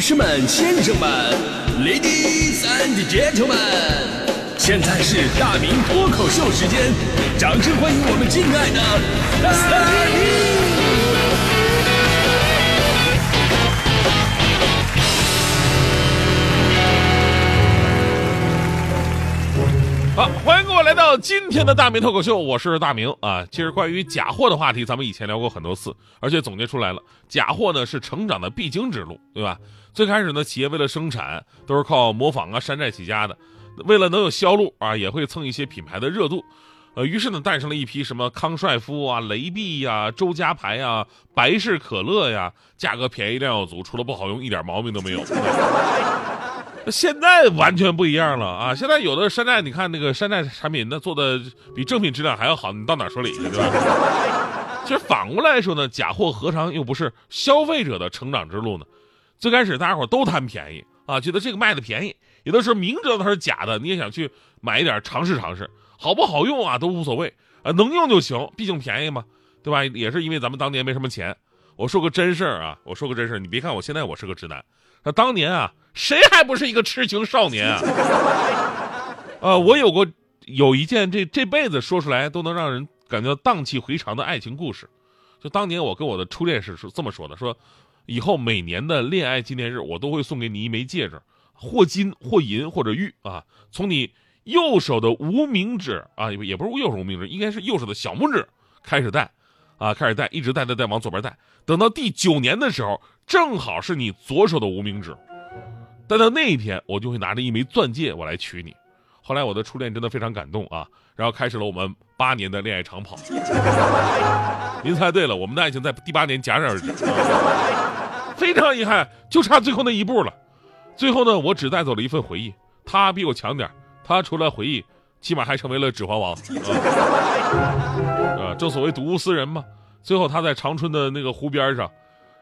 女士们、先生们，Ladies and Gentlemen，现在是大明脱口秀时间，掌声欢迎我们敬爱的大明！好，欢迎各位来到今天的大明脱口秀，我是大明啊。其实关于假货的话题，咱们以前聊过很多次，而且总结出来了，假货呢是成长的必经之路，对吧？最开始呢，企业为了生产都是靠模仿啊、山寨起家的，为了能有销路啊，也会蹭一些品牌的热度，呃，于是呢，诞生了一批什么康帅夫啊、雷碧呀、周家牌呀、百事可乐呀，价格便宜、量又足，除了不好用，一点毛病都没有。现在完全不一样了啊！现在有的山寨，你看那个山寨产品，那做的比正品质量还要好，你到哪说理去，对吧？其实反过来说呢，假货何尝又不是消费者的成长之路呢？最开始大家伙都贪便宜啊，觉得这个卖的便宜，有的时候明知道它是假的，你也想去买一点尝试尝试，好不好用啊都无所谓啊，能用就行，毕竟便宜嘛，对吧？也是因为咱们当年没什么钱。我说个真事儿啊，我说个真事儿，你别看我现在我是个直男。那当年啊，谁还不是一个痴情少年啊？啊，我有过有一件这这辈子说出来都能让人感觉荡气回肠的爱情故事。就当年我跟我的初恋是是这么说的：说以后每年的恋爱纪念日，我都会送给你一枚戒指，或金或银或者玉啊，从你右手的无名指啊，也不是右手无名指，应该是右手的小拇指开始戴，啊，开始戴，一直戴戴戴往左边戴，等到第九年的时候。正好是你左手的无名指，但到那一天，我就会拿着一枚钻戒，我来娶你。后来我的初恋真的非常感动啊，然后开始了我们八年的恋爱长跑。您猜对了，我们的爱情在第八年戛然而止。非常遗憾，就差最后那一步了。最后呢，我只带走了一份回忆，他比我强点他除了回忆，起码还成为了指环王。啊，正所谓睹物思人嘛。最后他在长春的那个湖边上。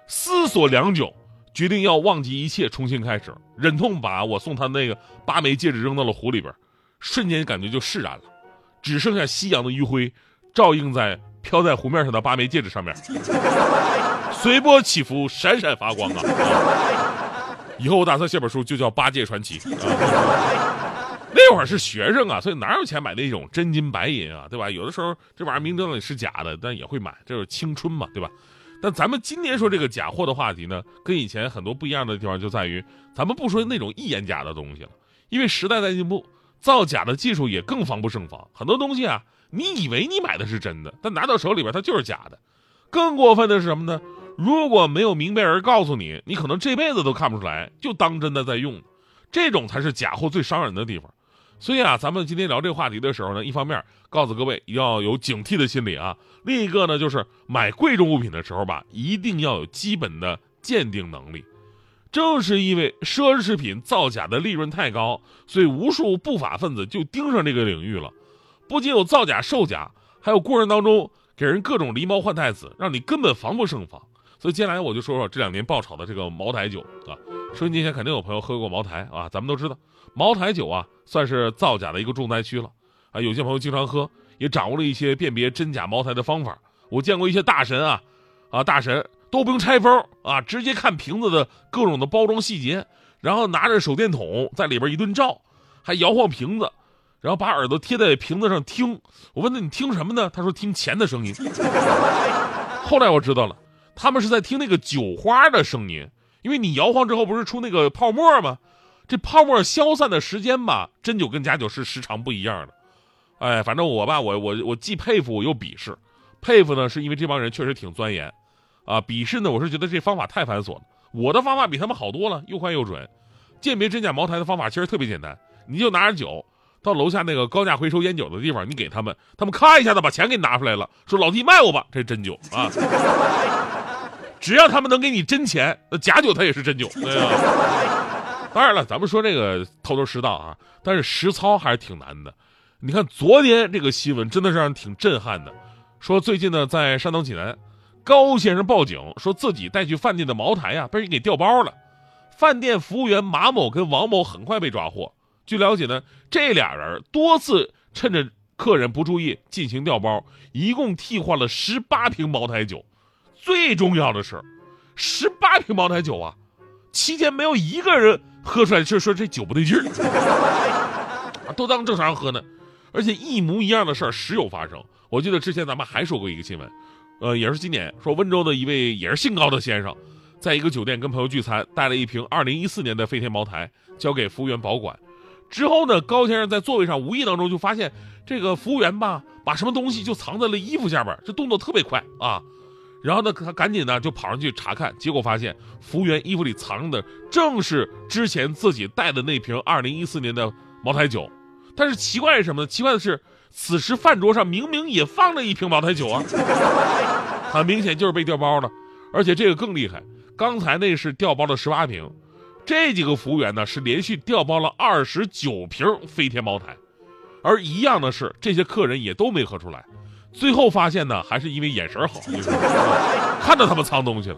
思索良久，决定要忘记一切，重新开始，忍痛把我送他那个八枚戒指扔到了湖里边，瞬间感觉就释然了，只剩下夕阳的余晖，照映在飘在湖面上的八枚戒指上面，随波起伏，闪闪发光啊！以后我打算写本书，就叫《八戒传奇》。那会儿是学生啊，所以哪有钱买那种真金白银啊，对吧？有的时候这玩意儿明知道你是假的，但也会买，这是青春嘛，对吧？但咱们今天说这个假货的话题呢，跟以前很多不一样的地方就在于，咱们不说那种一眼假的东西了，因为时代在进步，造假的技术也更防不胜防。很多东西啊，你以为你买的是真的，但拿到手里边它就是假的。更过分的是什么呢？如果没有明白人告诉你，你可能这辈子都看不出来，就当真的在用。这种才是假货最伤人的地方。所以啊，咱们今天聊这个话题的时候呢，一方面告诉各位要有警惕的心理啊，另一个呢就是买贵重物品的时候吧，一定要有基本的鉴定能力。正是因为奢侈品造假的利润太高，所以无数不法分子就盯上这个领域了。不仅有造假售假，还有过程当中给人各种狸猫换太子，让你根本防不胜防。所以接下来我就说说这两年爆炒的这个茅台酒啊。收音机前肯定有朋友喝过茅台啊，咱们都知道，茅台酒啊算是造假的一个重灾区了啊。有些朋友经常喝，也掌握了一些辨别真假茅台的方法。我见过一些大神啊，啊大神都不用拆封啊，直接看瓶子的各种的包装细节，然后拿着手电筒在里边一顿照，还摇晃瓶子，然后把耳朵贴在瓶子上听。我问他你听什么呢？他说听钱的声音。后来我知道了，他们是在听那个酒花的声音。因为你摇晃之后不是出那个泡沫吗？这泡沫消散的时间吧，真酒跟假酒是时长不一样的。哎，反正我吧，我我我既佩服我又鄙视。佩服呢，是因为这帮人确实挺钻研，啊，鄙视呢，我是觉得这方法太繁琐了。我的方法比他们好多了，又快又准。鉴别真假茅台的方法其实特别简单，你就拿着酒到楼下那个高价回收烟酒的地方，你给他们，他们咔一下子把钱给你拿出来了，说老弟卖我吧，这是真酒啊。只要他们能给你真钱，那假酒它也是真酒。对啊，当然了，咱们说这个头头是道啊，但是实操还是挺难的。你看昨天这个新闻真的是让人挺震撼的，说最近呢在山东济南，高先生报警说自己带去饭店的茅台呀被人给调包了，饭店服务员马某跟王某很快被抓获。据了解呢，这俩人多次趁着客人不注意进行调包，一共替换了十八瓶茅台酒。最重要的是，十八瓶茅台酒啊，期间没有一个人喝出来就说这酒不对劲儿，都当正常喝呢。而且一模一样的事儿时有发生。我记得之前咱们还说过一个新闻，呃，也是今年说温州的一位也是姓高的先生，在一个酒店跟朋友聚餐，带了一瓶2014年的飞天茅台交给服务员保管。之后呢，高先生在座位上无意当中就发现这个服务员吧，把什么东西就藏在了衣服下边，这动作特别快啊。然后呢，他赶紧呢就跑上去查看，结果发现服务员衣服里藏的正是之前自己带的那瓶2014年的茅台酒。但是奇怪是什么呢？奇怪的是，此时饭桌上明明也放着一瓶茅台酒啊，很明显就是被调包了。而且这个更厉害，刚才那是调包了十八瓶，这几个服务员呢是连续调包了二十九瓶飞天茅台，而一样的是，这些客人也都没喝出来。最后发现呢，还是因为眼神好，看到他们藏东西了。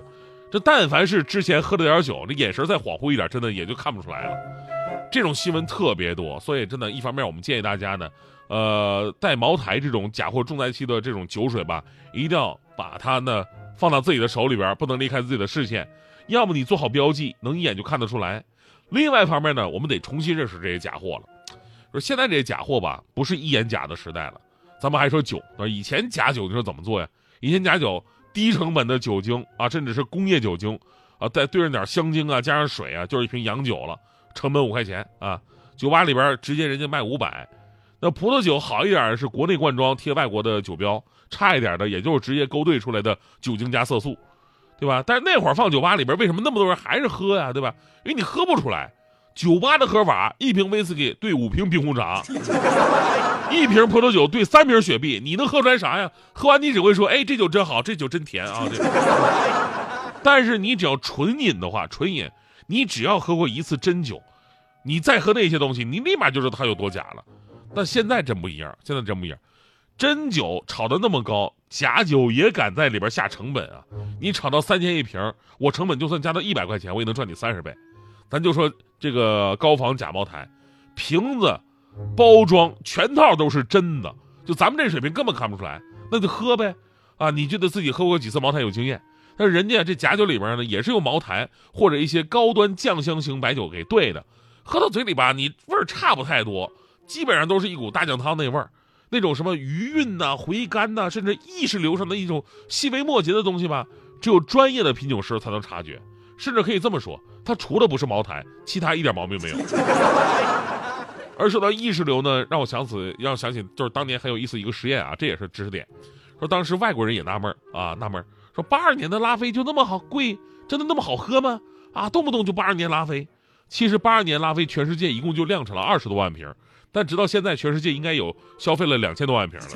这但凡是之前喝了点酒，这眼神再恍惚一点，真的也就看不出来了。这种新闻特别多，所以真的，一方面我们建议大家呢，呃，带茅台这种假货重灾区的这种酒水吧，一定要把它呢放到自己的手里边，不能离开自己的视线。要么你做好标记，能一眼就看得出来。另外一方面呢，我们得重新认识这些假货了。说现在这些假货吧，不是一眼假的时代了。咱们还说酒，以前假酒你说怎么做呀？以前假酒低成本的酒精啊，甚至是工业酒精啊，再兑上点香精啊，加上水啊，就是一瓶洋酒了。成本五块钱啊，酒吧里边直接人家卖五百。那葡萄酒好一点是国内灌装贴外国的酒标，差一点的也就是直接勾兑出来的酒精加色素，对吧？但是那会儿放酒吧里边，为什么那么多人还是喝呀？对吧？因为你喝不出来。酒吧的喝法，一瓶威士忌兑五瓶冰红茶，一瓶葡萄酒兑三瓶雪碧，你能喝出来啥呀？喝完你只会说，哎，这酒真好，这酒真甜啊。但是你只要纯饮的话，纯饮。你只要喝过一次真酒，你再喝那些东西，你立马就知道它有多假了。但现在真不一样，现在真不一样，真酒炒的那么高，假酒也敢在里边下成本啊！你炒到三千一瓶，我成本就算加到一百块钱，我也能赚你三十倍。咱就说这个高仿假茅台，瓶子、包装全套都是真的，就咱们这水平根本看不出来，那就喝呗。啊，你觉得自己喝过几次茅台有经验？但是人家这假酒里边呢，也是用茅台或者一些高端酱香型白酒给兑的，喝到嘴里吧，你味儿差不太多，基本上都是一股大酱汤那味儿，那种什么余韵呐、回甘呐，甚至意识流上的一种细微末节的东西吧，只有专业的品酒师才能察觉，甚至可以这么说，它除了不是茅台，其他一点毛病没有。而说到意识流呢，让我想起，让我想起就是当年很有意思一个实验啊，这也是知识点，说当时外国人也纳闷啊，纳闷。说八二年的拉菲就那么好贵，真的那么好喝吗？啊，动不动就八二年拉菲。其实八二年拉菲全世界一共就量产了二十多万瓶，但直到现在全世界应该有消费了两千多万瓶了。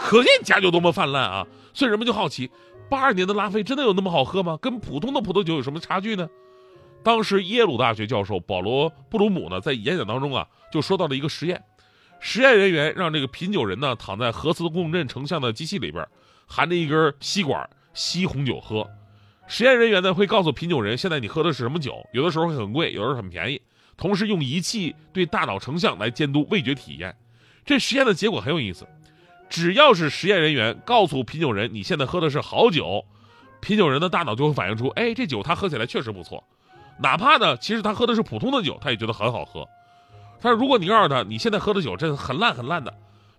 可见假酒多么泛滥啊！所以人们就好奇，八二年的拉菲真的有那么好喝吗？跟普通的葡萄酒有什么差距呢？当时耶鲁大学教授保罗布鲁姆呢，在演讲当中啊，就说到了一个实验，实验人员让这个品酒人呢躺在核磁共振成像的机器里边。含着一根吸管吸红酒喝，实验人员呢会告诉品酒人，现在你喝的是什么酒？有的时候会很贵，有的时候很便宜。同时用仪器对大脑成像来监督味觉体验。这实验的结果很有意思，只要是实验人员告诉品酒人你现在喝的是好酒，品酒人的大脑就会反映出，哎，这酒他喝起来确实不错。哪怕呢，其实他喝的是普通的酒，他也觉得很好喝。但是如果你告诉他你现在喝的酒真的很烂很烂的。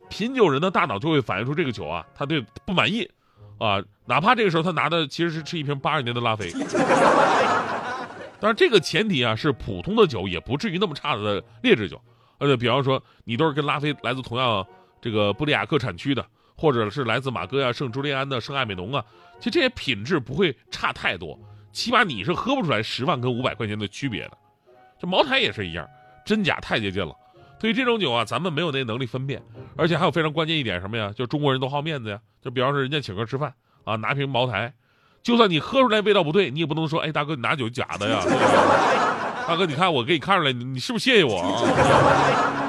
品酒人的大脑就会反映出这个酒啊，他对不满意，啊，哪怕这个时候他拿的其实是是一瓶八二年的拉菲，但是这个前提啊是普通的酒也不至于那么差的劣质酒，呃，比方说你都是跟拉菲来自同样这个布里亚克产区的，或者是来自马哥呀、圣朱利安的圣艾美浓啊，其实这些品质不会差太多，起码你是喝不出来十万跟五百块钱的区别的。这茅台也是一样，真假太接近了。对于这种酒啊，咱们没有那能力分辨，而且还有非常关键一点什么呀？就中国人都好面子呀。就比方说人家请客吃饭啊，拿瓶茅台，就算你喝出来味道不对，你也不能说，哎，大哥你拿酒假的呀。大哥你看我给你看出来，你是不是谢谢我啊？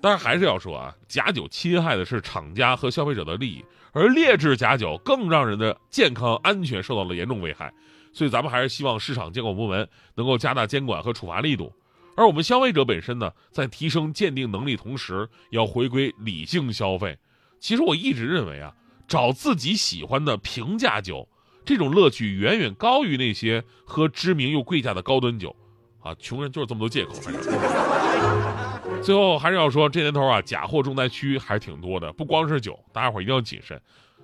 当然还是要说啊，假酒侵害的是厂家和消费者的利益，而劣质假酒更让人的健康安全受到了严重危害。所以咱们还是希望市场监管部门能够加大监管和处罚力度。而我们消费者本身呢，在提升鉴定能力同时，要回归理性消费。其实我一直认为啊，找自己喜欢的平价酒，这种乐趣远远高于那些喝知名又贵价的高端酒，啊，穷人就是这么多借口。反正最后还是要说，这年头啊，假货重灾区还是挺多的，不光是酒，大家伙一定要谨慎。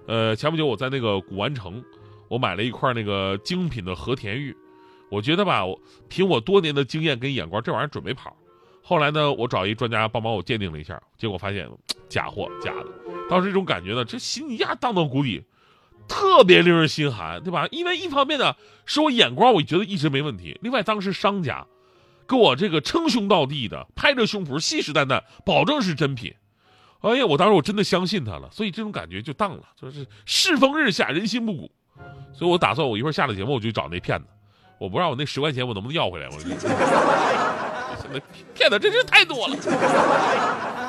呃，前不久我在那个古玩城，我买了一块那个精品的和田玉，我觉得吧，凭我多年的经验跟眼光，这玩意儿准没跑。后来呢，我找一专家帮忙我鉴定了一下，结果发现假货，假的。当时这种感觉呢，这心一下荡到谷底，特别令人心寒，对吧？因为一方面呢，是我眼光我觉得一直没问题；另外，当时商家跟我这个称兄道弟的，拍着胸脯信誓旦旦保证是真品。哎呀，我当时我真的相信他了，所以这种感觉就荡了，就是世风日下，人心不古。所以我打算我一会儿下了节目，我就找那骗子，我不知道我那十块钱我能不能要回来。我现在骗子真是太多了。